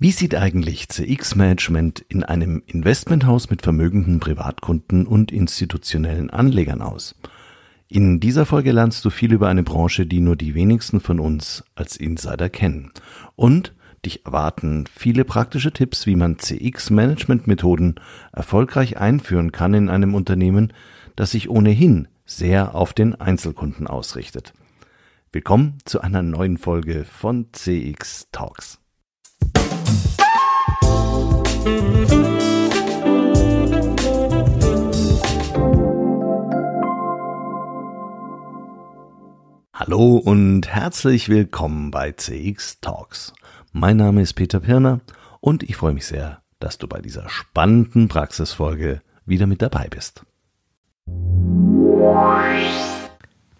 Wie sieht eigentlich CX-Management in einem Investmenthaus mit vermögenden Privatkunden und institutionellen Anlegern aus? In dieser Folge lernst du viel über eine Branche, die nur die wenigsten von uns als Insider kennen. Und dich erwarten viele praktische Tipps, wie man CX-Management-Methoden erfolgreich einführen kann in einem Unternehmen, das sich ohnehin sehr auf den Einzelkunden ausrichtet. Willkommen zu einer neuen Folge von CX Talks. Hallo und herzlich willkommen bei CX Talks. Mein Name ist Peter Pirner und ich freue mich sehr, dass du bei dieser spannenden Praxisfolge wieder mit dabei bist.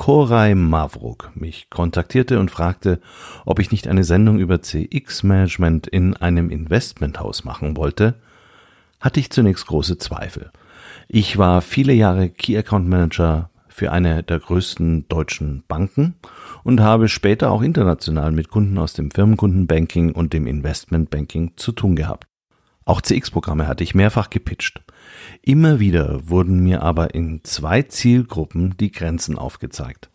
Koray Mavruk mich kontaktierte und fragte, ob ich nicht eine Sendung über CX-Management in einem Investmenthaus machen wollte, hatte ich zunächst große Zweifel. Ich war viele Jahre Key Account Manager für eine der größten deutschen Banken und habe später auch international mit Kunden aus dem Firmenkundenbanking und dem Investmentbanking zu tun gehabt. Auch CX-Programme hatte ich mehrfach gepitcht. Immer wieder wurden mir aber in zwei Zielgruppen die Grenzen aufgezeigt.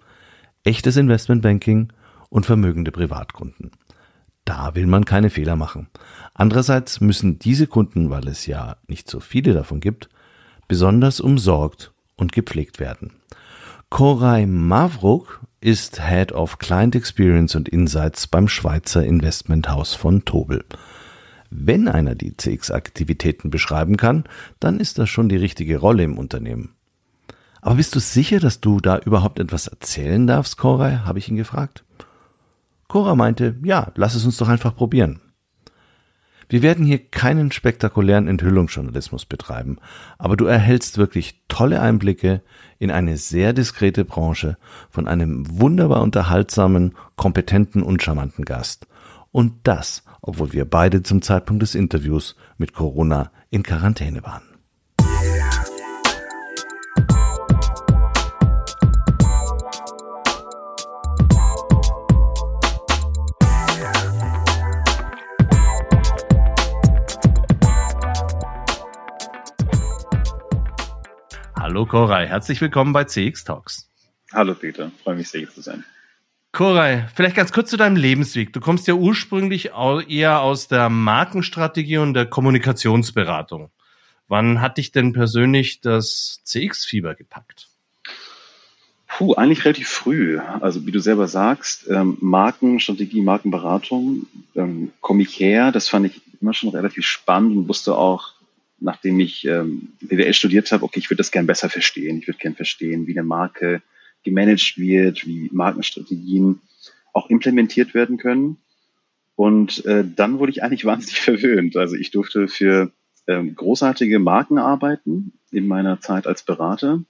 Echtes Investmentbanking und vermögende Privatkunden. Da will man keine Fehler machen. Andererseits müssen diese Kunden, weil es ja nicht so viele davon gibt, besonders umsorgt und gepflegt werden. Koray Mavruk ist Head of Client Experience und Insights beim Schweizer Investmenthaus von Tobel. Wenn einer die CX-Aktivitäten beschreiben kann, dann ist das schon die richtige Rolle im Unternehmen. Aber bist du sicher, dass du da überhaupt etwas erzählen darfst, Cora? habe ich ihn gefragt. Cora meinte, ja, lass es uns doch einfach probieren. Wir werden hier keinen spektakulären Enthüllungsjournalismus betreiben, aber du erhältst wirklich tolle Einblicke in eine sehr diskrete Branche von einem wunderbar unterhaltsamen, kompetenten und charmanten Gast. Und das obwohl wir beide zum Zeitpunkt des Interviews mit Corona in Quarantäne waren. Hallo Koray, herzlich willkommen bei CX Talks. Hallo Peter, freue mich sehr hier zu sein. Koray, vielleicht ganz kurz zu deinem Lebensweg. Du kommst ja ursprünglich eher aus der Markenstrategie und der Kommunikationsberatung. Wann hat dich denn persönlich das CX-Fieber gepackt? Puh, eigentlich relativ früh. Also wie du selber sagst, ähm, Markenstrategie, Markenberatung ähm, komme ich her. Das fand ich immer schon relativ spannend und wusste auch, nachdem ich ähm, BWL studiert habe, okay, ich würde das gern besser verstehen. Ich würde gern verstehen, wie eine Marke gemanagt wird, wie Markenstrategien auch implementiert werden können. Und äh, dann wurde ich eigentlich wahnsinnig verwöhnt. Also ich durfte für ähm, großartige Marken arbeiten in meiner Zeit als Berater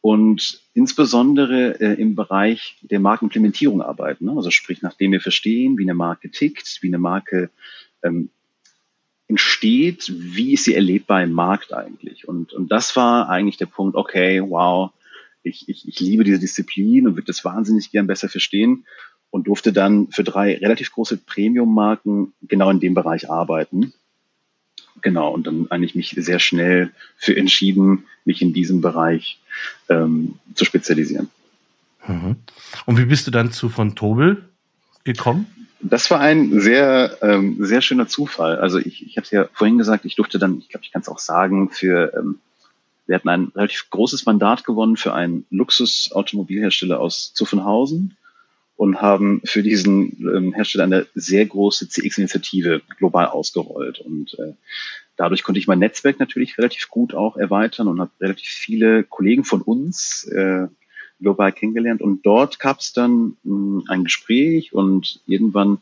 und insbesondere äh, im Bereich der Markenimplementierung arbeiten. Ne? Also sprich, nachdem wir verstehen, wie eine Marke tickt, wie eine Marke ähm, entsteht, wie ist sie erlebbar im Markt eigentlich? Und, und das war eigentlich der Punkt, okay, wow, ich, ich, ich liebe diese Disziplin und würde das wahnsinnig gern besser verstehen und durfte dann für drei relativ große Premium-Marken genau in dem Bereich arbeiten. Genau, und dann eigentlich mich sehr schnell für entschieden, mich in diesem Bereich ähm, zu spezialisieren. Mhm. Und wie bist du dann zu von Tobel gekommen? Das war ein sehr, ähm, sehr schöner Zufall. Also ich, ich habe ja vorhin gesagt, ich durfte dann, ich glaube, ich kann es auch sagen, für ähm, wir hatten ein relativ großes Mandat gewonnen für einen Luxusautomobilhersteller aus Zuffenhausen. und haben für diesen ähm, Hersteller eine sehr große CX-Initiative global ausgerollt. Und äh, dadurch konnte ich mein Netzwerk natürlich relativ gut auch erweitern und habe relativ viele Kollegen von uns äh, global kennengelernt. Und dort gab es dann mh, hm, ein Gespräch und irgendwann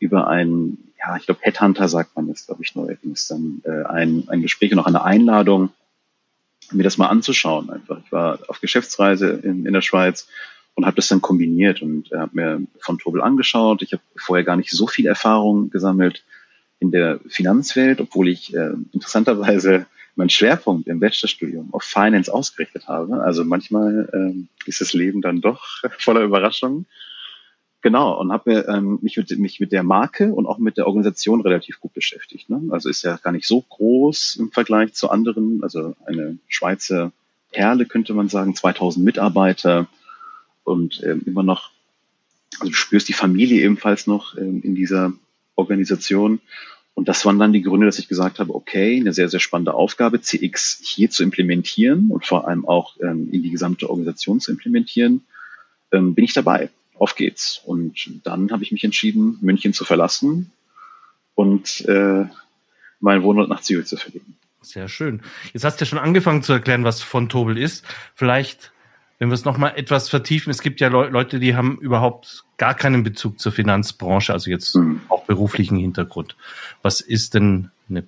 über ein, ja, ich glaube, Headhunter sagt man jetzt, glaube ich, neuerdings, dann äh, ein, ein Gespräch und auch eine Einladung, mir das mal anzuschauen. Einfach. Ich war auf Geschäftsreise in, in der Schweiz und habe das dann kombiniert und äh, habe mir von Tobel angeschaut. Ich habe vorher gar nicht so viel Erfahrung gesammelt in der Finanzwelt, obwohl ich äh, interessanterweise meinen Schwerpunkt im Bachelorstudium auf Finance ausgerichtet habe. Also manchmal äh, ist das Leben dann doch voller Überraschungen. Genau, und habe ähm, mich, mit, mich mit der Marke und auch mit der Organisation relativ gut beschäftigt. Ne? Also ist ja gar nicht so groß im Vergleich zu anderen. Also eine Schweizer Perle könnte man sagen, 2000 Mitarbeiter und ähm, immer noch, also du spürst die Familie ebenfalls noch ähm, in dieser Organisation. Und das waren dann die Gründe, dass ich gesagt habe, okay, eine sehr, sehr spannende Aufgabe, CX hier zu implementieren und vor allem auch ähm, in die gesamte Organisation zu implementieren, ähm, bin ich dabei. Auf geht's. Und dann habe ich mich entschieden, München zu verlassen und äh, meinen Wohnort nach Zürich zu verlegen. Sehr schön. Jetzt hast du ja schon angefangen zu erklären, was von Tobel ist. Vielleicht wenn wir es nochmal etwas vertiefen, es gibt ja Le Leute, die haben überhaupt gar keinen Bezug zur Finanzbranche, also jetzt mhm. auch beruflichen Hintergrund. Was ist denn eine,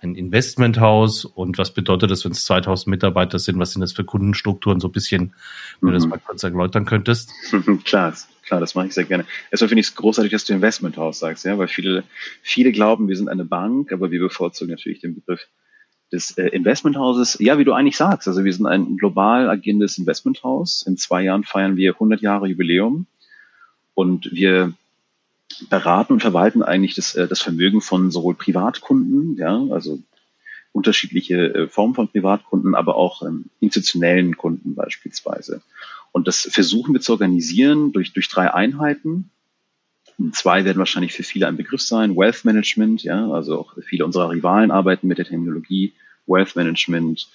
ein Investmenthaus und was bedeutet das, wenn es 2000 Mitarbeiter sind? Was sind das für Kundenstrukturen? So ein bisschen, wenn mhm. du das mhm. mal kurz erläutern könntest. klar, klar, das mache ich sehr gerne. Erstmal finde ich es großartig, dass du Investmenthaus sagst, ja, weil viele, viele glauben, wir sind eine Bank, aber wir bevorzugen natürlich den Begriff des äh, Investmenthauses, ja, wie du eigentlich sagst, also wir sind ein global agierendes Investmenthaus. In zwei Jahren feiern wir 100 Jahre Jubiläum und wir beraten und verwalten eigentlich das, äh, das Vermögen von sowohl Privatkunden, ja, also unterschiedliche äh, Formen von Privatkunden, aber auch ähm, institutionellen Kunden beispielsweise. Und das versuchen wir zu organisieren durch, durch drei Einheiten. Zwei werden wahrscheinlich für viele ein Begriff sein. Wealth Management, ja, also auch viele unserer Rivalen arbeiten mit der Terminologie Wealth Management.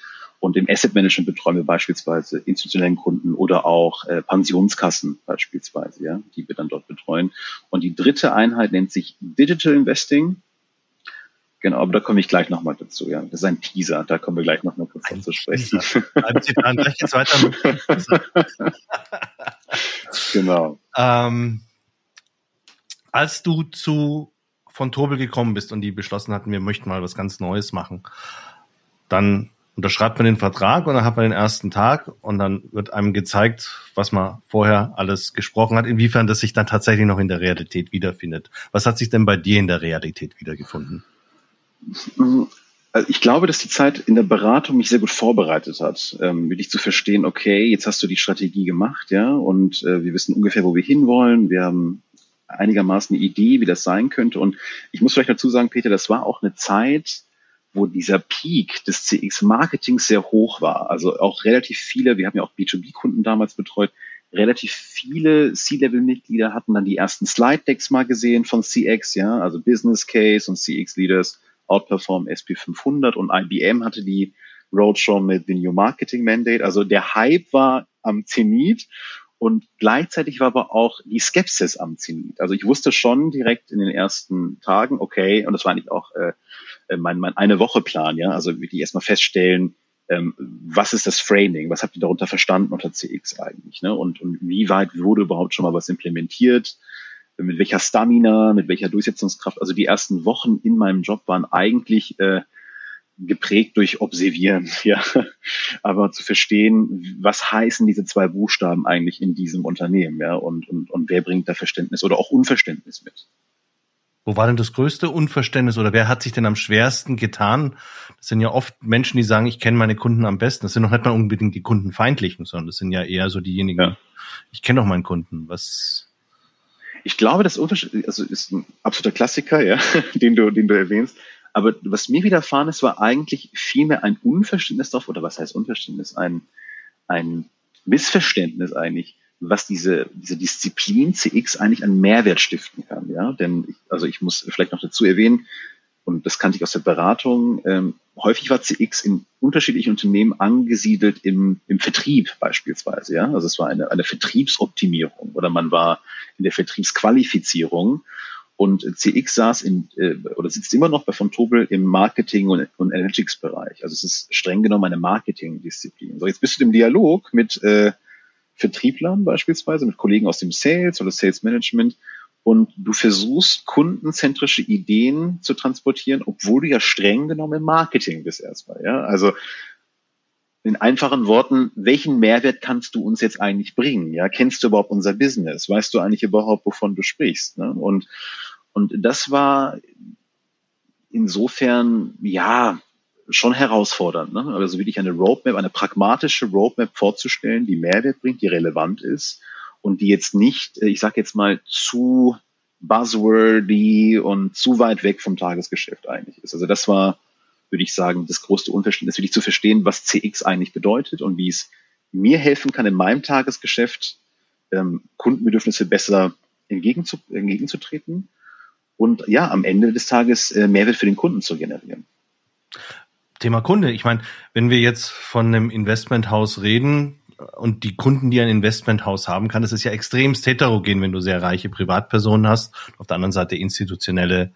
Und im Asset Management betreuen wir beispielsweise institutionellen Kunden oder auch äh, Pensionskassen beispielsweise, ja, die wir dann dort betreuen. Und die dritte Einheit nennt sich Digital Investing. Genau, aber da komme ich gleich nochmal dazu. Ja, das ist ein Teaser. Da kommen wir gleich noch mal kurz zu sprechen. genau. Ähm, als du zu von Tobel gekommen bist und die beschlossen hatten, wir möchten mal was ganz Neues machen, dann unterschreibt man den Vertrag und dann hat man den ersten Tag und dann wird einem gezeigt, was man vorher alles gesprochen hat, inwiefern das sich dann tatsächlich noch in der Realität wiederfindet. Was hat sich denn bei dir in der Realität wiedergefunden? Also ich glaube, dass die Zeit in der Beratung mich sehr gut vorbereitet hat, ähm, wirklich zu verstehen, okay, jetzt hast du die Strategie gemacht, ja, und äh, wir wissen ungefähr, wo wir hinwollen. Wir haben einigermaßen eine Idee, wie das sein könnte. Und ich muss vielleicht dazu sagen, Peter, das war auch eine Zeit, wo dieser Peak des CX-Marketings sehr hoch war. Also auch relativ viele, wir haben ja auch B2B-Kunden damals betreut, relativ viele C-Level-Mitglieder hatten dann die ersten Slide-Decks mal gesehen von CX, ja, also Business Case und CX-Leaders outperform SP500 und IBM hatte die Roadshow mit The New Marketing Mandate. Also der Hype war am Zenit und gleichzeitig war aber auch die Skepsis am Zenit. Also ich wusste schon direkt in den ersten Tagen, okay, und das war eigentlich auch äh, äh mein, mein eine Woche Plan, ja, also wirklich erstmal feststellen, ähm, was ist das Framing, was habt ihr darunter verstanden unter CX eigentlich, ne? Und, und wie weit wurde überhaupt schon mal was implementiert? Mit welcher Stamina, mit welcher Durchsetzungskraft? Also die ersten Wochen in meinem Job waren eigentlich äh, geprägt durch Observieren, ja. Aber zu verstehen, was heißen diese zwei Buchstaben eigentlich in diesem Unternehmen, ja, und, und, und wer bringt da Verständnis oder auch Unverständnis mit. Wo war denn das größte Unverständnis oder wer hat sich denn am schwersten getan? Das sind ja oft Menschen, die sagen, ich kenne meine Kunden am besten. Das sind noch nicht mal unbedingt die Kundenfeindlichen, sondern das sind ja eher so diejenigen, ja. ich kenne doch meinen Kunden. Was? Ich glaube, das Unterschied, also ist ein absoluter Klassiker, ja, den du, den du erwähnst. Aber was mir widerfahren ist, war eigentlich vielmehr ein Unverständnis darauf, oder was heißt Unverständnis? Ein, ein Missverständnis eigentlich, was diese, diese Disziplin CX eigentlich an Mehrwert stiften kann. Ja, denn ich, also ich muss vielleicht noch dazu erwähnen, und das kannte ich aus der Beratung, ähm, häufig war CX in unterschiedlichen Unternehmen angesiedelt im, im Vertrieb beispielsweise. Ja? Also es war eine, eine Vertriebsoptimierung oder man war in der Vertriebsqualifizierung. Und CX saß in, äh, oder sitzt immer noch bei von Tobel im Marketing- und, und Analytics-Bereich. Also es ist streng genommen eine Marketing-Disziplin. So, jetzt bist du im Dialog mit äh, Vertrieblern beispielsweise, mit Kollegen aus dem Sales oder Sales Management und du versuchst kundenzentrische Ideen zu transportieren, obwohl du ja streng genommen im Marketing bist erstmal. Ja? Also in einfachen Worten, welchen Mehrwert kannst du uns jetzt eigentlich bringen? Ja, kennst du überhaupt unser Business? Weißt du eigentlich überhaupt, wovon du sprichst? Ne? Und und das war insofern ja schon herausfordernd. Ne? Also wirklich eine Roadmap, eine pragmatische Roadmap vorzustellen, die Mehrwert bringt, die relevant ist und die jetzt nicht, äh, ich sage jetzt mal, zu buzzwordy und zu weit weg vom Tagesgeschäft eigentlich ist. Also das war, würde ich sagen, das größte Unterschied, ist wirklich zu verstehen, was CX eigentlich bedeutet und wie es mir helfen kann, in meinem Tagesgeschäft ähm, Kundenbedürfnisse besser entgegenzu, entgegenzutreten und ja, am Ende des Tages äh, Mehrwert für den Kunden zu generieren. Thema Kunde. Ich meine, wenn wir jetzt von einem Investmenthaus reden, und die Kunden, die ein Investmenthaus haben kann, das ist ja extremst heterogen, wenn du sehr reiche Privatpersonen hast. Auf der anderen Seite institutionelle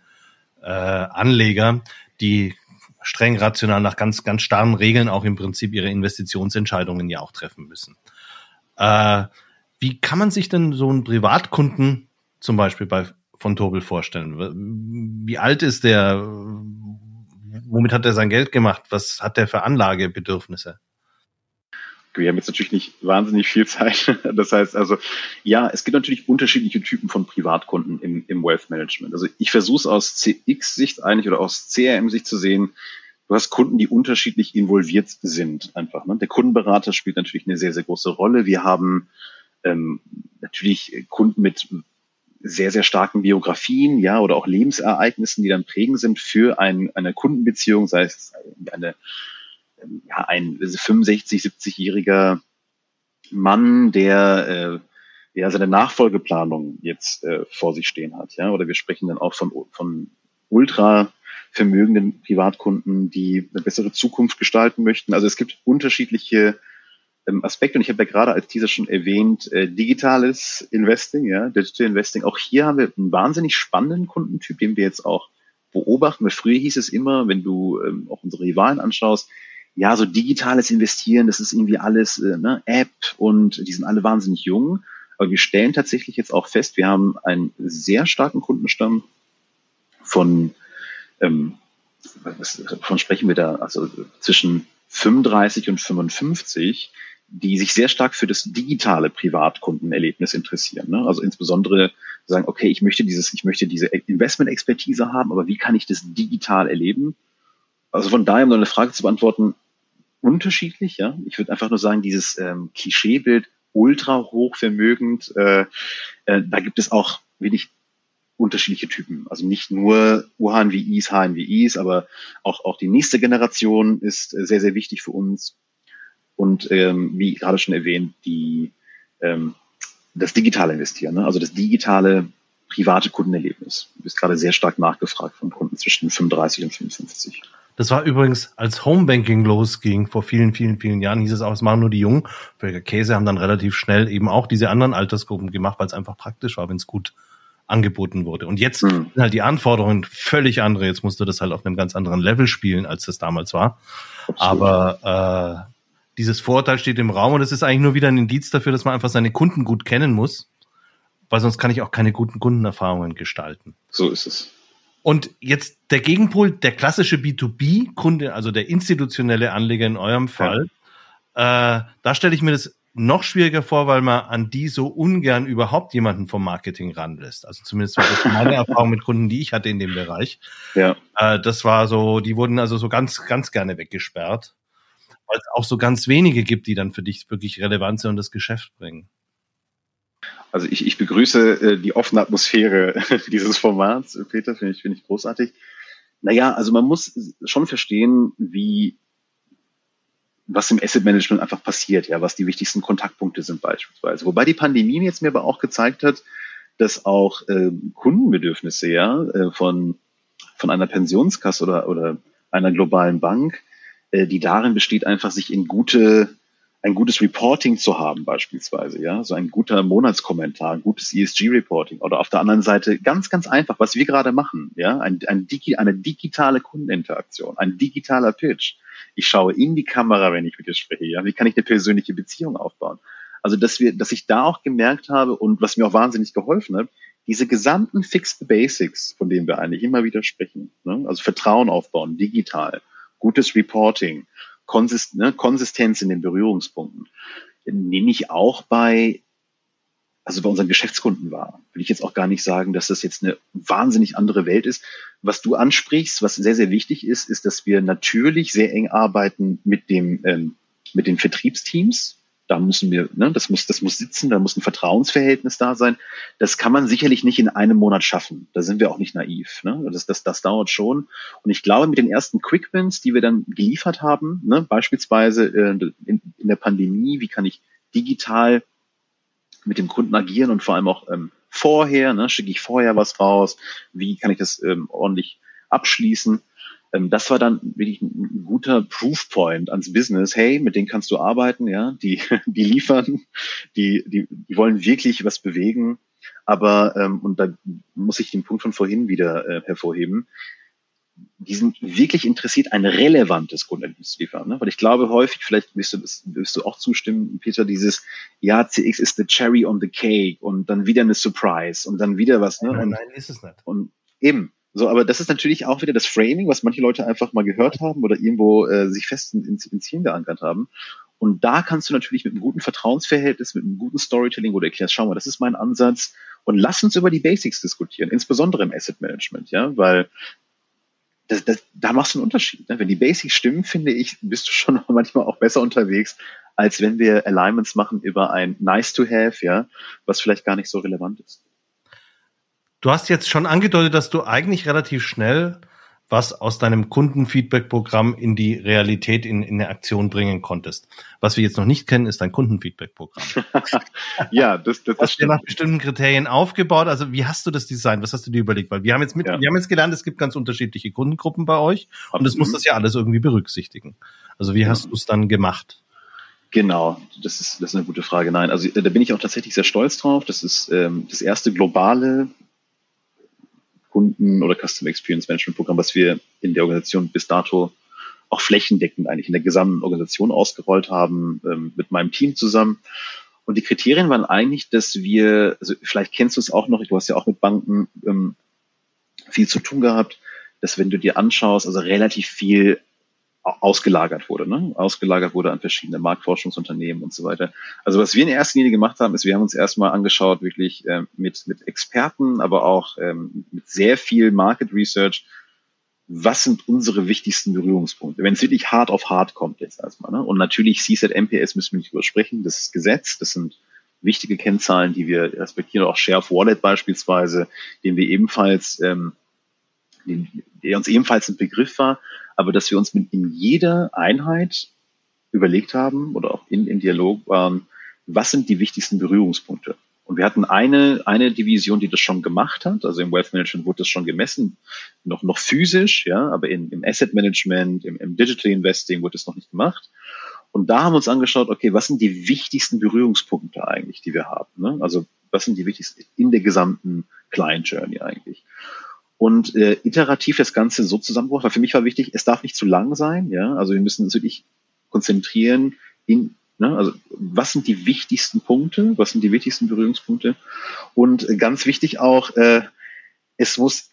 äh, Anleger, die streng rational nach ganz, ganz starren Regeln auch im Prinzip ihre Investitionsentscheidungen ja auch treffen müssen. Äh, wie kann man sich denn so einen Privatkunden zum Beispiel bei von Tobel vorstellen? Wie alt ist der? Womit hat er sein Geld gemacht? Was hat der für Anlagebedürfnisse? wir haben jetzt natürlich nicht wahnsinnig viel Zeit. Das heißt also, ja, es gibt natürlich unterschiedliche Typen von Privatkunden im, im Wealth Management. Also ich versuche es aus CX-Sicht eigentlich oder aus CRM-Sicht zu sehen. Du hast Kunden, die unterschiedlich involviert sind einfach. Ne? Der Kundenberater spielt natürlich eine sehr, sehr große Rolle. Wir haben ähm, natürlich Kunden mit sehr, sehr starken Biografien, ja, oder auch Lebensereignissen, die dann prägend sind für ein, eine Kundenbeziehung, sei es eine ja, ein 65, 70-jähriger Mann, der äh, ja seine Nachfolgeplanung jetzt äh, vor sich stehen hat. Ja? Oder wir sprechen dann auch von, von ultra vermögenden Privatkunden, die eine bessere Zukunft gestalten möchten. Also es gibt unterschiedliche ähm, Aspekte und ich habe ja gerade als Teaser schon erwähnt, äh, digitales Investing, ja, Digital Investing. Auch hier haben wir einen wahnsinnig spannenden Kundentyp, den wir jetzt auch beobachten. Weil früher hieß es immer, wenn du ähm, auch unsere Rivalen anschaust, ja, so digitales Investieren, das ist irgendwie alles äh, ne, App und die sind alle wahnsinnig jung. Aber wir stellen tatsächlich jetzt auch fest, wir haben einen sehr starken Kundenstamm von, ähm, was, von sprechen wir da, also zwischen 35 und 55, die sich sehr stark für das digitale Privatkundenerlebnis interessieren. Ne? Also insbesondere sagen, okay, ich möchte dieses, ich möchte diese Investment-Expertise haben, aber wie kann ich das digital erleben? Also von daher, um eine Frage zu beantworten, unterschiedlich. Ja, ich würde einfach nur sagen, dieses ähm, Klischeebild ultra hochvermögend, äh, äh, da gibt es auch wenig unterschiedliche Typen. Also nicht nur UHNWIs, HNWIs, aber auch, auch die nächste Generation ist äh, sehr, sehr wichtig für uns. Und ähm, wie gerade schon erwähnt, die, ähm, das digitale Investieren, ne? also das digitale private Kundenerlebnis. Du bist gerade sehr stark nachgefragt von Kunden zwischen 35 und 55. Das war übrigens, als Homebanking losging, vor vielen, vielen, vielen Jahren, hieß es auch, es machen nur die Jungen. Völker Käse haben dann relativ schnell eben auch diese anderen Altersgruppen gemacht, weil es einfach praktisch war, wenn es gut angeboten wurde. Und jetzt mhm. sind halt die Anforderungen völlig andere. Jetzt musst du das halt auf einem ganz anderen Level spielen, als das damals war. Absolut. Aber äh, dieses Vorurteil steht im Raum und es ist eigentlich nur wieder ein Indiz dafür, dass man einfach seine Kunden gut kennen muss, weil sonst kann ich auch keine guten Kundenerfahrungen gestalten. So ist es. Und jetzt der Gegenpol, der klassische B2B-Kunde, also der institutionelle Anleger in eurem Fall, ja. äh, da stelle ich mir das noch schwieriger vor, weil man an die so ungern überhaupt jemanden vom Marketing ranlässt. Also zumindest war das meine Erfahrung mit Kunden, die ich hatte in dem Bereich. Ja. Äh, das war so, die wurden also so ganz, ganz gerne weggesperrt, weil es auch so ganz wenige gibt, die dann für dich wirklich relevant sind und das Geschäft bringen. Also ich, ich begrüße äh, die offene Atmosphäre dieses Formats, Peter, finde ich, finde ich großartig. Naja, also man muss schon verstehen, wie was im Asset Management einfach passiert, ja, was die wichtigsten Kontaktpunkte sind beispielsweise. Wobei die Pandemie jetzt mir aber auch gezeigt hat, dass auch äh, Kundenbedürfnisse ja äh, von von einer Pensionskasse oder oder einer globalen Bank, äh, die darin besteht, einfach sich in gute ein gutes Reporting zu haben beispielsweise, ja, so ein guter Monatskommentar, ein gutes ESG-Reporting oder auf der anderen Seite ganz, ganz einfach, was wir gerade machen, ja, ein, ein Digi eine digitale Kundeninteraktion, ein digitaler Pitch. Ich schaue in die Kamera, wenn ich mit dir spreche, ja, wie kann ich eine persönliche Beziehung aufbauen? Also, dass wir, dass ich da auch gemerkt habe und was mir auch wahnsinnig geholfen hat, diese gesamten Fixed Basics, von denen wir eigentlich immer wieder sprechen, ne? also Vertrauen aufbauen, digital, gutes Reporting, Konsist ne, Konsistenz in den Berührungspunkten, nehme ich auch bei, also bei unseren Geschäftskunden wahr. Will ich jetzt auch gar nicht sagen, dass das jetzt eine wahnsinnig andere Welt ist. Was du ansprichst, was sehr, sehr wichtig ist, ist, dass wir natürlich sehr eng arbeiten mit dem, ähm, mit den Vertriebsteams, da müssen wir, ne, das muss, das muss sitzen, da muss ein Vertrauensverhältnis da sein. Das kann man sicherlich nicht in einem Monat schaffen. Da sind wir auch nicht naiv. Ne? Das, das, das dauert schon. Und ich glaube, mit den ersten Quickwins, die wir dann geliefert haben, ne, beispielsweise äh, in, in der Pandemie, wie kann ich digital mit dem Kunden agieren und vor allem auch ähm, vorher, ne, schicke ich vorher was raus, wie kann ich das ähm, ordentlich abschließen das war dann wirklich ein, guter Proofpoint ans Business. Hey, mit denen kannst du arbeiten, ja, die, die liefern, die, die, die wollen wirklich was bewegen. Aber, ähm, und da muss ich den Punkt von vorhin wieder äh, hervorheben, die sind wirklich interessiert, ein relevantes Kundenerlebnis zu liefern. Ne? Weil ich glaube häufig, vielleicht wirst du, das, wirst du auch zustimmen, Peter, dieses, ja, CX ist the cherry on the cake und dann wieder eine Surprise und dann wieder was. Ne? Nein, und, nein, ist es nicht. Und eben, so, aber das ist natürlich auch wieder das Framing, was manche Leute einfach mal gehört haben oder irgendwo äh, sich fest ins, ins Hirn geankert haben. Und da kannst du natürlich mit einem guten Vertrauensverhältnis, mit einem guten Storytelling, wo du erklärst, schau mal, das ist mein Ansatz und lass uns über die Basics diskutieren, insbesondere im Asset Management, ja, weil das, das, da machst du einen Unterschied. Ne? Wenn die Basics stimmen, finde ich, bist du schon manchmal auch besser unterwegs, als wenn wir Alignments machen über ein Nice to Have, ja, was vielleicht gar nicht so relevant ist. Du hast jetzt schon angedeutet, dass du eigentlich relativ schnell was aus deinem Kundenfeedback-Programm in die Realität, in, in eine Aktion bringen konntest. Was wir jetzt noch nicht kennen, ist dein Kundenfeedback-Programm. ja, das, das, das hast du nach bestimmten Kriterien aufgebaut. Also wie hast du das designt? Was hast du dir überlegt? Weil wir haben jetzt mit, ja. wir haben jetzt gelernt, es gibt ganz unterschiedliche Kundengruppen bei euch und das muss das ja alles irgendwie berücksichtigen. Also wie ja. hast du es dann gemacht? Genau, das ist, das ist eine gute Frage. Nein, also da bin ich auch tatsächlich sehr stolz drauf. Das ist ähm, das erste globale Kunden- oder Customer Experience Management Programm, was wir in der Organisation bis dato auch flächendeckend eigentlich in der gesamten Organisation ausgerollt haben, ähm, mit meinem Team zusammen. Und die Kriterien waren eigentlich, dass wir, also vielleicht kennst du es auch noch, du hast ja auch mit Banken ähm, viel zu tun gehabt, dass wenn du dir anschaust, also relativ viel ausgelagert wurde, ne? ausgelagert wurde an verschiedene Marktforschungsunternehmen und so weiter. Also was wir in erster Linie gemacht haben, ist, wir haben uns erstmal angeschaut, wirklich ähm, mit, mit Experten, aber auch ähm, mit sehr viel Market Research, was sind unsere wichtigsten Berührungspunkte, wenn es wirklich hart auf hart kommt jetzt erstmal. Ne? Und natürlich CSAT MPS müssen wir nicht übersprechen, das ist Gesetz, das sind wichtige Kennzahlen, die wir respektieren, auch Share of Wallet beispielsweise, den wir ebenfalls, ähm, der uns ebenfalls ein Begriff war, aber dass wir uns mit in jeder Einheit überlegt haben oder auch in, im Dialog waren, was sind die wichtigsten Berührungspunkte? Und wir hatten eine, eine Division, die das schon gemacht hat. Also im Wealth Management wurde das schon gemessen, noch, noch physisch, ja, aber in, im Asset Management, im, im Digital Investing wurde es noch nicht gemacht. Und da haben wir uns angeschaut, okay, was sind die wichtigsten Berührungspunkte eigentlich, die wir haben? Ne? Also was sind die wichtigsten in der gesamten Client Journey eigentlich? Und äh, iterativ das Ganze so zusammengebracht. Weil für mich war wichtig, es darf nicht zu lang sein. Ja, also wir müssen uns wirklich konzentrieren in Ne? Also was sind die wichtigsten Punkte? Was sind die wichtigsten Berührungspunkte? Und ganz wichtig auch, äh, es muss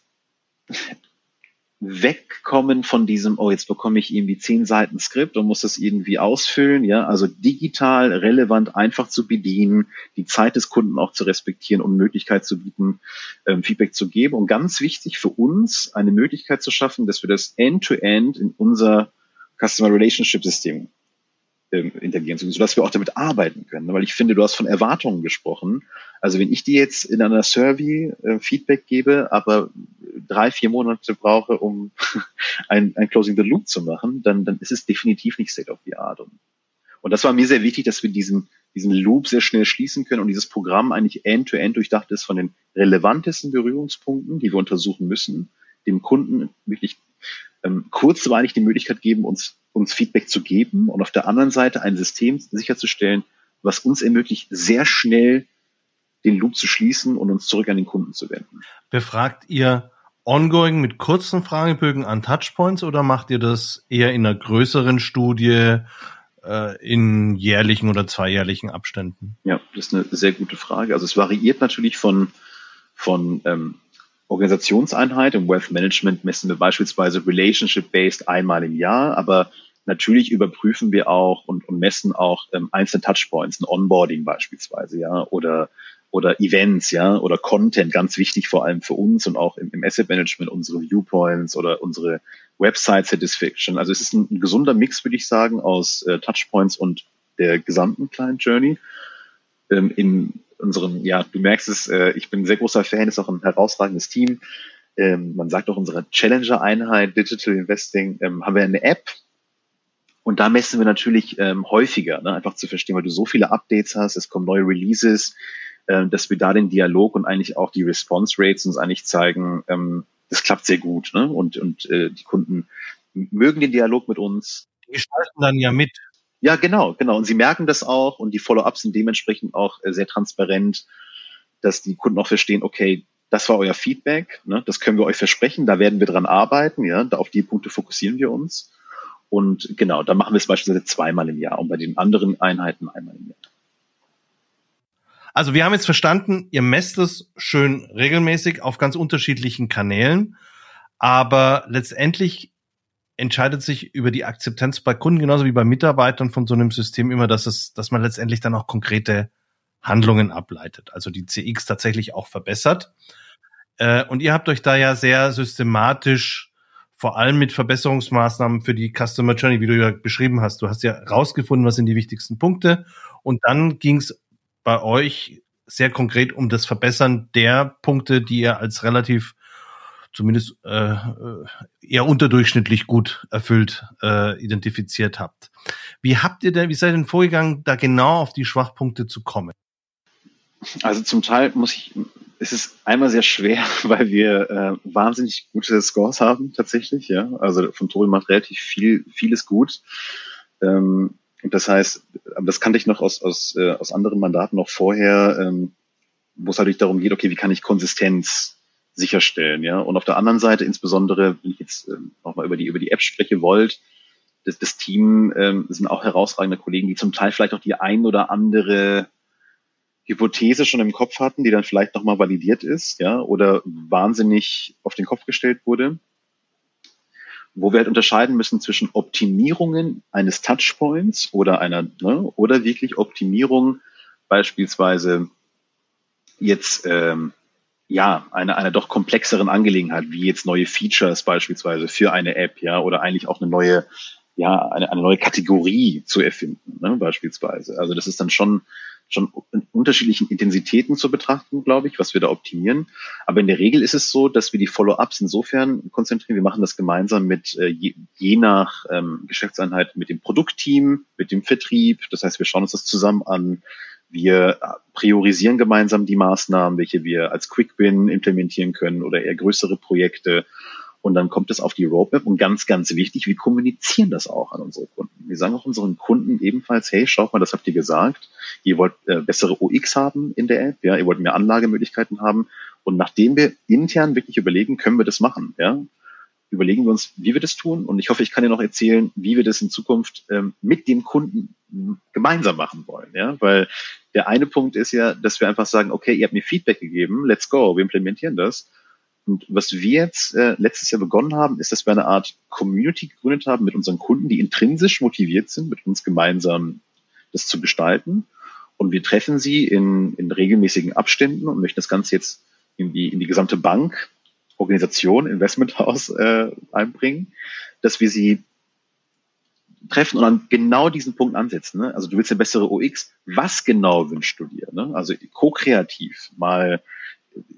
wegkommen von diesem, oh, jetzt bekomme ich irgendwie zehn Seiten Skript und muss das irgendwie ausfüllen, ja, also digital, relevant, einfach zu bedienen, die Zeit des Kunden auch zu respektieren und Möglichkeit zu bieten, ähm, Feedback zu geben. Und ganz wichtig für uns, eine Möglichkeit zu schaffen, dass wir das end-to-end -End in unser Customer Relationship System ähm, integrieren zu können, sodass wir auch damit arbeiten können. Weil ich finde, du hast von Erwartungen gesprochen. Also wenn ich dir jetzt in einer Survey äh, Feedback gebe, aber drei, vier Monate brauche, um ein, ein Closing the Loop zu machen, dann, dann ist es definitiv nicht State of the Art. Und, und das war mir sehr wichtig, dass wir diesen, diesen Loop sehr schnell schließen können und dieses Programm eigentlich end-to-end -end durchdacht ist von den relevantesten Berührungspunkten, die wir untersuchen müssen, dem Kunden wirklich ähm, kurzweilig die Möglichkeit geben, uns, uns Feedback zu geben und auf der anderen Seite ein System sicherzustellen, was uns ermöglicht, sehr schnell den Loop zu schließen und uns zurück an den Kunden zu wenden. Befragt ihr ongoing mit kurzen Fragebögen an Touchpoints oder macht ihr das eher in einer größeren Studie äh, in jährlichen oder zweijährlichen Abständen? Ja, das ist eine sehr gute Frage. Also es variiert natürlich von, von ähm, Organisationseinheit. Im Wealth Management messen wir beispielsweise Relationship-Based einmal im Jahr, aber natürlich überprüfen wir auch und, und messen auch ähm, einzelne Touchpoints, ein Onboarding beispielsweise, ja, oder oder Events, ja, oder Content, ganz wichtig vor allem für uns und auch im, im Asset Management, unsere Viewpoints oder unsere Website Satisfaction. Also es ist ein, ein gesunder Mix, würde ich sagen, aus äh, Touchpoints und der gesamten Client Journey. Ähm, in unserem, ja, du merkst es, äh, ich bin ein sehr großer Fan, ist auch ein herausragendes Team. Ähm, man sagt auch unsere Challenger-Einheit Digital Investing, ähm, haben wir eine App, und da messen wir natürlich ähm, häufiger, ne? einfach zu verstehen, weil du so viele Updates hast, es kommen neue Releases, äh, dass wir da den Dialog und eigentlich auch die Response Rates uns eigentlich zeigen, ähm, das klappt sehr gut. Ne? Und, und äh, die Kunden mögen den Dialog mit uns. Die gestalten dann ja mit. Ja, genau, genau. Und sie merken das auch und die Follow-ups sind dementsprechend auch äh, sehr transparent, dass die Kunden auch verstehen, okay, das war euer Feedback, ne? das können wir euch versprechen, da werden wir dran arbeiten, ja, da auf die Punkte fokussieren wir uns. Und genau, da machen wir es beispielsweise zweimal im Jahr und bei den anderen Einheiten einmal im Jahr. Also wir haben jetzt verstanden, ihr messt es schön regelmäßig auf ganz unterschiedlichen Kanälen, aber letztendlich entscheidet sich über die Akzeptanz bei Kunden genauso wie bei Mitarbeitern von so einem System immer, dass es, dass man letztendlich dann auch konkrete Handlungen ableitet, also die CX tatsächlich auch verbessert. Äh, und ihr habt euch da ja sehr systematisch vor allem mit Verbesserungsmaßnahmen für die Customer Journey, wie du ja beschrieben hast. Du hast ja rausgefunden, was sind die wichtigsten Punkte. Und dann ging es bei euch sehr konkret um das Verbessern der Punkte, die ihr als relativ zumindest äh, eher unterdurchschnittlich gut erfüllt äh, identifiziert habt. Wie habt ihr denn, wie seid ihr denn vorgegangen, da genau auf die Schwachpunkte zu kommen? Also zum Teil muss ich, es ist einmal sehr schwer, weil wir äh, wahnsinnig gute Scores haben tatsächlich. Ja, also von Tobi macht relativ viel, vieles gut. Ähm, und das heißt, das kannte ich noch aus, aus, äh, aus anderen Mandaten noch vorher, ähm, wo es natürlich darum geht, okay, wie kann ich Konsistenz sicherstellen, ja? Und auf der anderen Seite, insbesondere, wenn ich jetzt ähm, nochmal über die, über die App spreche, wollt, das, das Team ähm, sind auch herausragende Kollegen, die zum Teil vielleicht auch die ein oder andere Hypothese schon im Kopf hatten, die dann vielleicht nochmal validiert ist, ja, oder wahnsinnig auf den Kopf gestellt wurde wo wir halt unterscheiden müssen zwischen Optimierungen eines Touchpoints oder einer, ne, oder wirklich Optimierung beispielsweise jetzt ähm, ja einer einer doch komplexeren Angelegenheit, wie jetzt neue Features beispielsweise für eine App, ja, oder eigentlich auch eine neue ja eine, eine neue Kategorie zu erfinden, ne, beispielsweise. Also das ist dann schon schon in unterschiedlichen Intensitäten zu betrachten, glaube ich, was wir da optimieren. Aber in der Regel ist es so, dass wir die Follow-ups insofern konzentrieren. Wir machen das gemeinsam mit äh, je, je nach ähm, Geschäftseinheit mit dem Produktteam, mit dem Vertrieb. Das heißt, wir schauen uns das zusammen an. Wir priorisieren gemeinsam die Maßnahmen, welche wir als Quick-Win implementieren können oder eher größere Projekte und dann kommt es auf die Roadmap und ganz, ganz wichtig, wir kommunizieren das auch an unsere Kunden. Wir sagen auch unseren Kunden ebenfalls, hey, schaut mal, das habt ihr gesagt. Ihr wollt äh, bessere UX haben in der App, ja, ihr wollt mehr Anlagemöglichkeiten haben. Und nachdem wir intern wirklich überlegen, können wir das machen, ja, überlegen wir uns, wie wir das tun. Und ich hoffe, ich kann dir noch erzählen, wie wir das in Zukunft ähm, mit dem Kunden gemeinsam machen wollen. Ja? Weil der eine Punkt ist ja, dass wir einfach sagen, okay, ihr habt mir Feedback gegeben, let's go, wir implementieren das. Und was wir jetzt äh, letztes Jahr begonnen haben, ist, dass wir eine Art Community gegründet haben mit unseren Kunden, die intrinsisch motiviert sind, mit uns gemeinsam das zu gestalten. Und wir treffen sie in, in regelmäßigen Abständen und möchten das Ganze jetzt in die, in die gesamte Bank, Organisation, Investmenthaus äh, einbringen, dass wir sie treffen und an genau diesen Punkt ansetzen. Ne? Also du willst eine bessere OX. Was genau wünschst du dir? Ne? Also ko-kreativ mal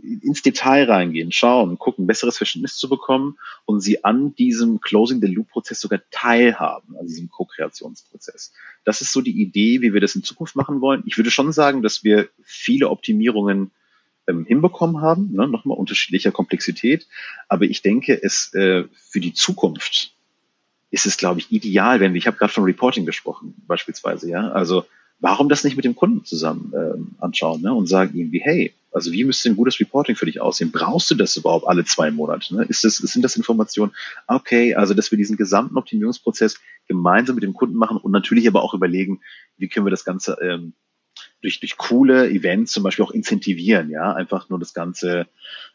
ins Detail reingehen, schauen, gucken, besseres Verständnis zu bekommen und sie an diesem Closing the Loop Prozess sogar teilhaben, an diesem Co-Kreationsprozess. Das ist so die Idee, wie wir das in Zukunft machen wollen. Ich würde schon sagen, dass wir viele Optimierungen ähm, hinbekommen haben, ne? nochmal unterschiedlicher Komplexität. Aber ich denke, es äh, für die Zukunft ist es, glaube ich, ideal, wenn wir, ich habe gerade von Reporting gesprochen, beispielsweise, ja. Also warum das nicht mit dem Kunden zusammen ähm, anschauen ne? und sagen irgendwie, hey, also wie müsste ein gutes Reporting für dich aussehen? Brauchst du das überhaupt alle zwei Monate? Ne? Ist das, sind das Informationen? Okay, also dass wir diesen gesamten Optimierungsprozess gemeinsam mit dem Kunden machen und natürlich aber auch überlegen, wie können wir das Ganze ähm, durch, durch coole Events zum Beispiel auch incentivieren, ja, einfach nur das Ganze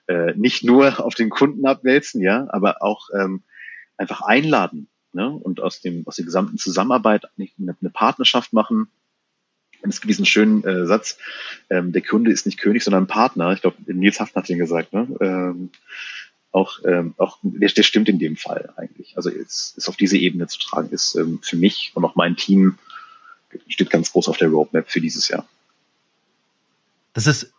äh, nicht nur auf den Kunden abwälzen, ja, aber auch ähm, einfach einladen ne? und aus dem aus der gesamten Zusammenarbeit eine Partnerschaft machen. Es gibt diesen schönen äh, Satz, ähm, der Kunde ist nicht König, sondern Partner. Ich glaube, Nils Haften hat den gesagt, ne? Ähm, auch, ähm, auch der, der stimmt in dem Fall eigentlich. Also ist, ist auf diese Ebene zu tragen, ist ähm, für mich und auch mein Team steht ganz groß auf der Roadmap für dieses Jahr. Das ist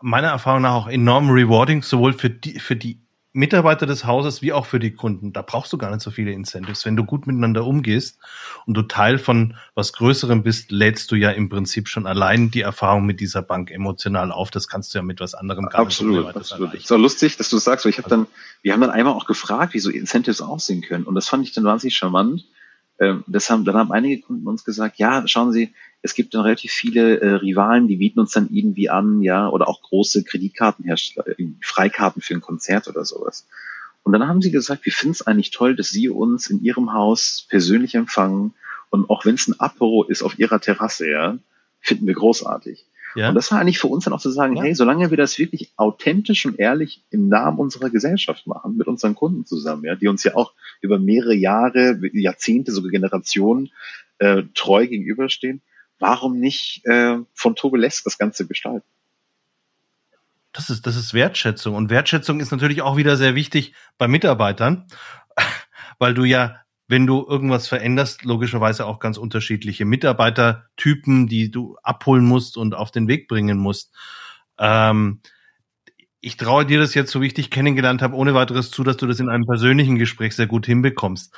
meiner Erfahrung nach auch enorm rewarding, sowohl für die, für die Mitarbeiter des Hauses wie auch für die Kunden. Da brauchst du gar nicht so viele Incentives. Wenn du gut miteinander umgehst und du Teil von was Größerem bist, lädst du ja im Prinzip schon allein die Erfahrung mit dieser Bank emotional auf. Das kannst du ja mit was anderem gar absolut, nicht so absolut. Ist auch lustig, dass du das sagst. Weil ich habe dann, wir haben dann einmal auch gefragt, wie so Incentives aussehen können. Und das fand ich dann wahnsinnig charmant ähm, das haben, dann haben einige Kunden uns gesagt, ja, schauen Sie, es gibt dann relativ viele äh, Rivalen, die bieten uns dann irgendwie an, ja, oder auch große Kreditkartenhersteller, Freikarten für ein Konzert oder sowas. Und dann haben sie gesagt, wir finden es eigentlich toll, dass Sie uns in Ihrem Haus persönlich empfangen und auch wenn es ein Apero ist auf Ihrer Terrasse, ja, finden wir großartig. Ja. Und das war eigentlich für uns dann auch zu sagen, ja. hey, solange wir das wirklich authentisch und ehrlich im Namen unserer Gesellschaft machen, mit unseren Kunden zusammen, ja, die uns ja auch über mehrere Jahre, Jahrzehnte, sogar Generationen äh, treu gegenüberstehen, warum nicht äh, von Tobeles das Ganze gestalten? Das ist, das ist Wertschätzung. Und Wertschätzung ist natürlich auch wieder sehr wichtig bei Mitarbeitern, weil du ja wenn du irgendwas veränderst, logischerweise auch ganz unterschiedliche Mitarbeitertypen, die du abholen musst und auf den Weg bringen musst. Ähm, ich traue dir das jetzt, so wie ich dich kennengelernt habe, ohne weiteres zu, dass du das in einem persönlichen Gespräch sehr gut hinbekommst.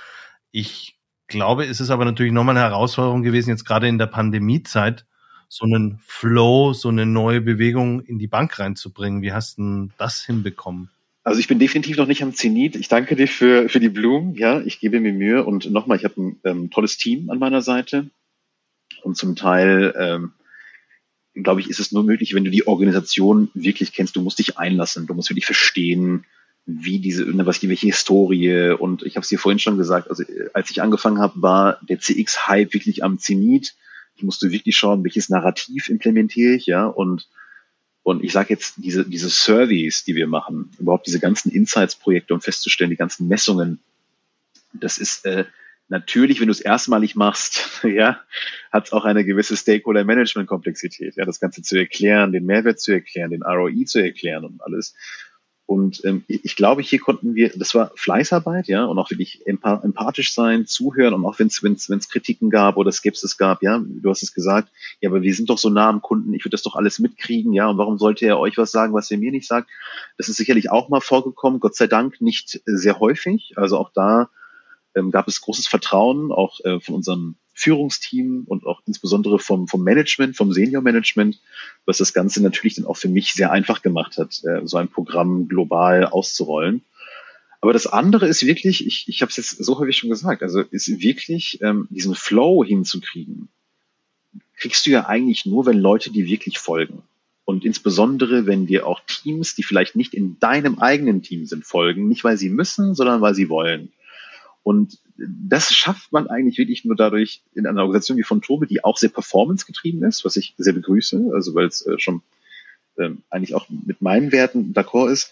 Ich glaube, es ist aber natürlich nochmal eine Herausforderung gewesen, jetzt gerade in der Pandemiezeit, so einen Flow, so eine neue Bewegung in die Bank reinzubringen. Wie hast du das hinbekommen? Also ich bin definitiv noch nicht am Zenit. Ich danke dir für, für die Blumen. Ja, ich gebe mir Mühe. Und nochmal, ich habe ein ähm, tolles Team an meiner Seite. Und zum Teil, ähm, glaube ich, ist es nur möglich, wenn du die Organisation wirklich kennst. Du musst dich einlassen. Du musst wirklich verstehen, wie diese, ne, was die welche Historie. Und ich habe es dir vorhin schon gesagt, also als ich angefangen habe, war der CX-Hype wirklich am Zenit. Ich musste wirklich schauen, welches Narrativ implementiere ich, ja. Und und ich sage jetzt, diese, diese Surveys, die wir machen, überhaupt diese ganzen Insights-Projekte, um festzustellen, die ganzen Messungen, das ist äh, natürlich, wenn du es erstmalig machst, ja, hat es auch eine gewisse Stakeholder-Management-Komplexität, ja, das Ganze zu erklären, den Mehrwert zu erklären, den ROI zu erklären und alles. Und ähm, ich glaube, hier konnten wir, das war Fleißarbeit, ja, und auch wirklich empathisch sein, zuhören und auch wenn es Kritiken gab oder Skepsis gab, ja, du hast es gesagt, ja, aber wir sind doch so nah am Kunden, ich würde das doch alles mitkriegen, ja, und warum sollte er euch was sagen, was er mir nicht sagt? Das ist sicherlich auch mal vorgekommen, Gott sei Dank nicht sehr häufig. Also auch da ähm, gab es großes Vertrauen, auch äh, von unserem Führungsteam und auch insbesondere vom, vom Management, vom Senior-Management, was das Ganze natürlich dann auch für mich sehr einfach gemacht hat, äh, so ein Programm global auszurollen. Aber das andere ist wirklich, ich, ich habe es jetzt so häufig schon gesagt, also ist wirklich ähm, diesen Flow hinzukriegen, kriegst du ja eigentlich nur, wenn Leute die wirklich folgen. Und insbesondere, wenn dir auch Teams, die vielleicht nicht in deinem eigenen Team sind, folgen, nicht weil sie müssen, sondern weil sie wollen. Und das schafft man eigentlich wirklich nur dadurch in einer Organisation wie von Tobe, die auch sehr performance-getrieben ist, was ich sehr begrüße, also weil es äh, schon ähm, eigentlich auch mit meinen Werten d'accord ist,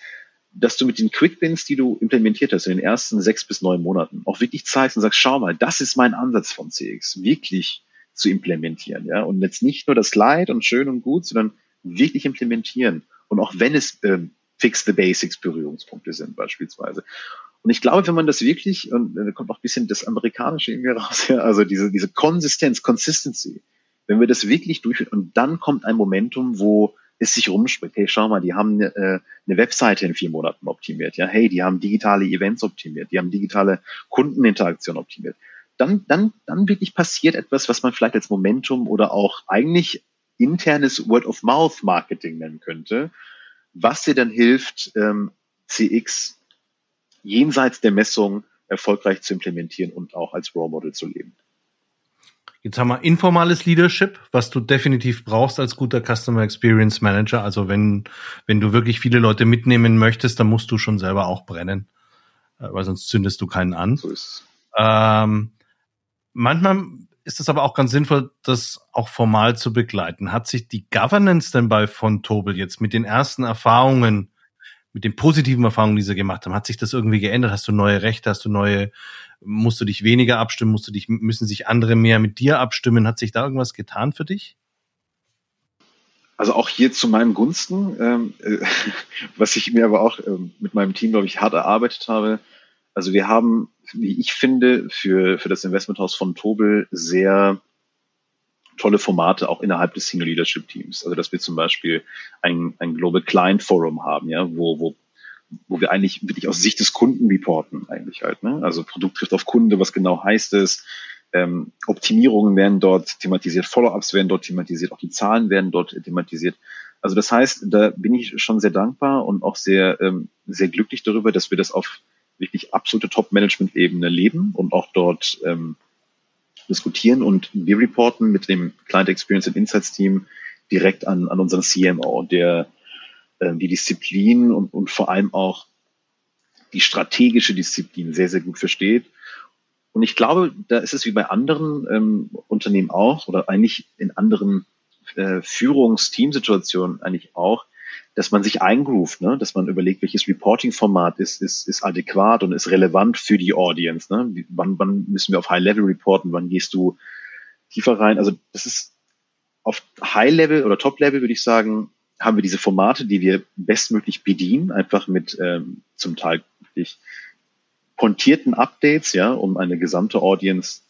dass du mit den Quick-Wins, die du implementiert hast in den ersten sechs bis neun Monaten, auch wirklich zeigst und sagst, schau mal, das ist mein Ansatz von CX, wirklich zu implementieren, ja, und jetzt nicht nur das Light und schön und gut, sondern wirklich implementieren. Und auch wenn es ähm, Fix the Basics Berührungspunkte sind beispielsweise. Und ich glaube, wenn man das wirklich, und da kommt auch ein bisschen das Amerikanische mir raus, ja, also diese, diese Konsistenz, Consistency, wenn wir das wirklich durchführen und dann kommt ein Momentum, wo es sich rumspricht, hey, schau mal, die haben äh, eine Webseite in vier Monaten optimiert, ja, hey, die haben digitale Events optimiert, die haben digitale Kundeninteraktion optimiert. Dann, dann, dann wirklich passiert etwas, was man vielleicht als Momentum oder auch eigentlich internes Word-of-Mouth-Marketing nennen könnte, was dir dann hilft, ähm, CX jenseits der Messung erfolgreich zu implementieren und auch als Role Model zu leben. Jetzt haben wir informales Leadership, was du definitiv brauchst als guter Customer Experience Manager. Also wenn, wenn du wirklich viele Leute mitnehmen möchtest, dann musst du schon selber auch brennen, äh, weil sonst zündest du keinen an. So ist ähm, manchmal ist es aber auch ganz sinnvoll, das auch formal zu begleiten. Hat sich die Governance denn bei von Tobel jetzt mit den ersten Erfahrungen, mit den positiven Erfahrungen, die sie gemacht haben, hat sich das irgendwie geändert? Hast du neue Rechte? Hast du neue musst du dich weniger abstimmen, musst du dich, müssen sich andere mehr mit dir abstimmen? Hat sich da irgendwas getan für dich? Also auch hier zu meinem Gunsten, ähm, äh, was ich mir aber auch ähm, mit meinem Team, glaube ich, hart erarbeitet habe. Also wir haben, wie ich finde, für, für das Investmenthaus von Tobel sehr tolle Formate auch innerhalb des Single Leadership Teams. Also dass wir zum Beispiel ein, ein Global Client Forum haben, ja, wo, wo wo wir eigentlich wirklich aus Sicht des Kunden reporten eigentlich halt. Ne? Also Produkt trifft auf Kunde, was genau heißt es? Ähm, Optimierungen werden dort thematisiert, Follow-ups werden dort thematisiert, auch die Zahlen werden dort thematisiert. Also das heißt, da bin ich schon sehr dankbar und auch sehr, ähm, sehr glücklich darüber, dass wir das auf wirklich absolute Top-Management-Ebene leben und auch dort ähm, diskutieren. Und wir reporten mit dem Client Experience and Insights Team direkt an, an unseren CMO, der äh, die Disziplin und, und vor allem auch die strategische Disziplin sehr, sehr gut versteht. Und ich glaube, da ist es wie bei anderen ähm, Unternehmen auch oder eigentlich in anderen äh, Führungsteamsituationen eigentlich auch, dass man sich eingroovt, ne? dass man überlegt, welches Reporting-Format ist, ist, ist adäquat und ist relevant für die Audience. Ne? Wann, wann müssen wir auf High-Level reporten, wann gehst du tiefer rein? Also das ist auf High-Level oder Top-Level, würde ich sagen, haben wir diese Formate, die wir bestmöglich bedienen, einfach mit ähm, zum Teil wirklich pointierten Updates, ja, um eine gesamte Audience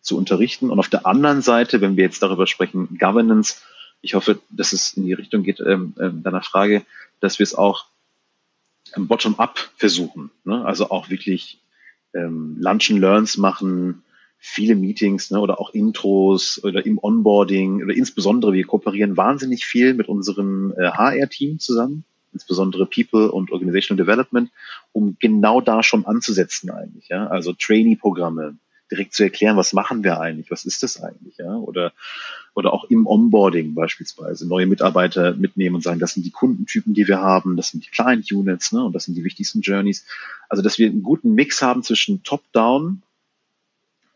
zu unterrichten. Und auf der anderen Seite, wenn wir jetzt darüber sprechen, Governance, ich hoffe, dass es in die Richtung geht, ähm, äh, deiner Frage, dass wir es auch bottom-up versuchen. Ne? Also auch wirklich ähm, Lunch and Learns machen, viele Meetings ne, oder auch Intros oder im Onboarding oder insbesondere wir kooperieren wahnsinnig viel mit unserem äh, HR-Team zusammen, insbesondere People und Organizational Development, um genau da schon anzusetzen eigentlich. Ja? Also Trainee-Programme, direkt zu erklären, was machen wir eigentlich, was ist das eigentlich, ja, oder oder auch im Onboarding beispielsweise neue Mitarbeiter mitnehmen und sagen, das sind die Kundentypen, die wir haben, das sind die Client Units, ne, und das sind die wichtigsten Journeys. Also dass wir einen guten Mix haben zwischen Top-Down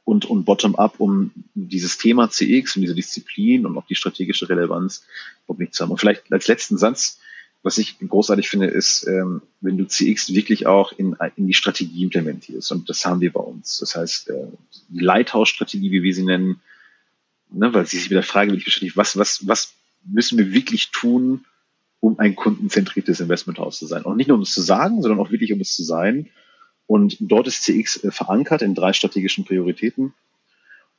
und, und Bottom-up, um dieses Thema CX und diese Disziplin und auch die strategische Relevanz wirklich zu haben. Und vielleicht als letzten Satz, was ich großartig finde, ist, ähm, wenn du CX wirklich auch in, in die Strategie implementierst. Und das haben wir bei uns. Das heißt, äh, die Lighthouse-Strategie, wie wir sie nennen, ne, weil sie sich wieder fragen, wirklich was, was, was müssen wir wirklich tun, um ein kundenzentriertes Investmenthaus zu sein? Und nicht nur um es zu sagen, sondern auch wirklich um es zu sein. Und dort ist CX äh, verankert in drei strategischen Prioritäten.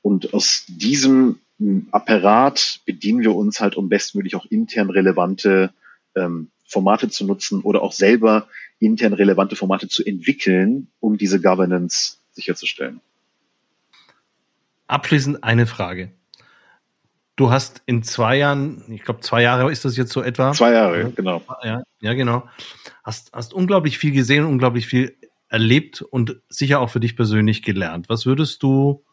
Und aus diesem hm, Apparat bedienen wir uns halt, um bestmöglich auch intern relevante ähm, Formate zu nutzen oder auch selber intern relevante Formate zu entwickeln, um diese Governance sicherzustellen. Abschließend eine Frage. Du hast in zwei Jahren, ich glaube zwei Jahre ist das jetzt so etwa. Zwei Jahre, genau. Ja, ja, genau. Hast, hast unglaublich viel gesehen, unglaublich viel erlebt und sicher auch für dich persönlich gelernt. Was würdest du,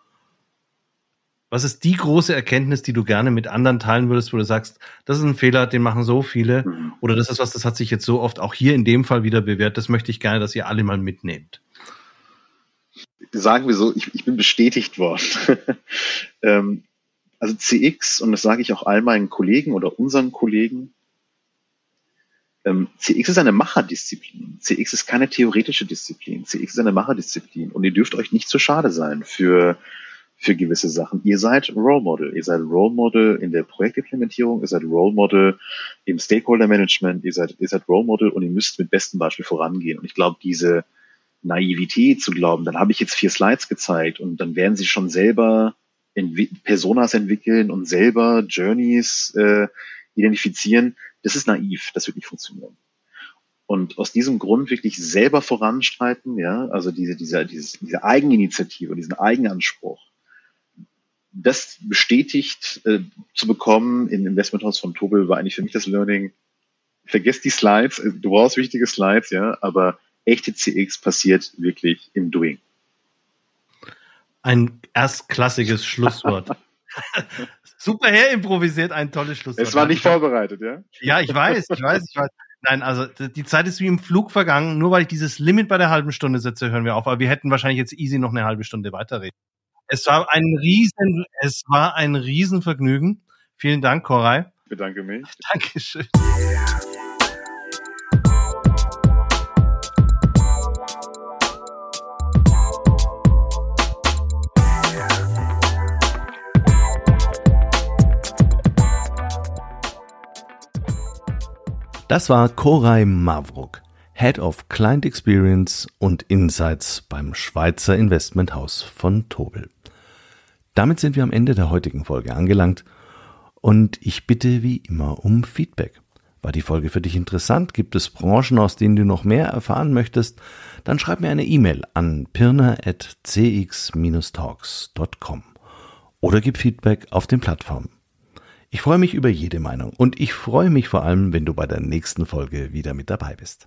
was ist die große Erkenntnis, die du gerne mit anderen teilen würdest, wo du sagst, das ist ein Fehler, den machen so viele, mhm. oder das ist was, das hat sich jetzt so oft auch hier in dem Fall wieder bewährt, das möchte ich gerne, dass ihr alle mal mitnehmt. Sagen wir so, ich, ich bin bestätigt worden. ähm, also CX, und das sage ich auch all meinen Kollegen oder unseren Kollegen, ähm, CX ist eine Macherdisziplin. CX ist keine theoretische Disziplin. CX ist eine Macherdisziplin. Und ihr dürft euch nicht zu schade sein für, für gewisse Sachen. Ihr seid Role Model. Ihr seid Role Model in der Projektimplementierung. Ihr seid Role Model im Stakeholder Management. Ihr seid, ihr seid Role Model und ihr müsst mit bestem Beispiel vorangehen. Und ich glaube, diese Naivität zu glauben, dann habe ich jetzt vier Slides gezeigt und dann werden sie schon selber Personas entwickeln und selber Journeys äh, identifizieren, das ist naiv, das wird nicht funktionieren. Und aus diesem Grund wirklich selber voranschreiten, ja, also diese, diese, diese, diese Eigeninitiative, diesen Eigenanspruch, das bestätigt äh, zu bekommen im Investmenthaus von Tobel war eigentlich für mich das Learning, vergesst die Slides, du brauchst wichtige Slides, ja, aber echte CX passiert wirklich im Doing. Ein erstklassiges Schlusswort. Super herimprovisiert, ein tolles Schlusswort. Es war nicht vorbereitet, ja? Ja, ich weiß, ich weiß, ich weiß. Nein, also die Zeit ist wie im Flug vergangen. Nur weil ich dieses Limit bei der halben Stunde setze, hören wir auf. Aber wir hätten wahrscheinlich jetzt easy noch eine halbe Stunde weiterreden. Es war ein riesen, es war ein Riesenvergnügen. Vielen Dank, Koray. Ich bedanke mich. Dankeschön. Das war Koray Mavruk, Head of Client Experience und Insights beim Schweizer Investmenthaus von Tobel. Damit sind wir am Ende der heutigen Folge angelangt und ich bitte wie immer um Feedback. War die Folge für dich interessant? Gibt es Branchen, aus denen du noch mehr erfahren möchtest? Dann schreib mir eine E-Mail an pirna.cx-talks.com oder gib Feedback auf den Plattformen. Ich freue mich über jede Meinung und ich freue mich vor allem, wenn du bei der nächsten Folge wieder mit dabei bist.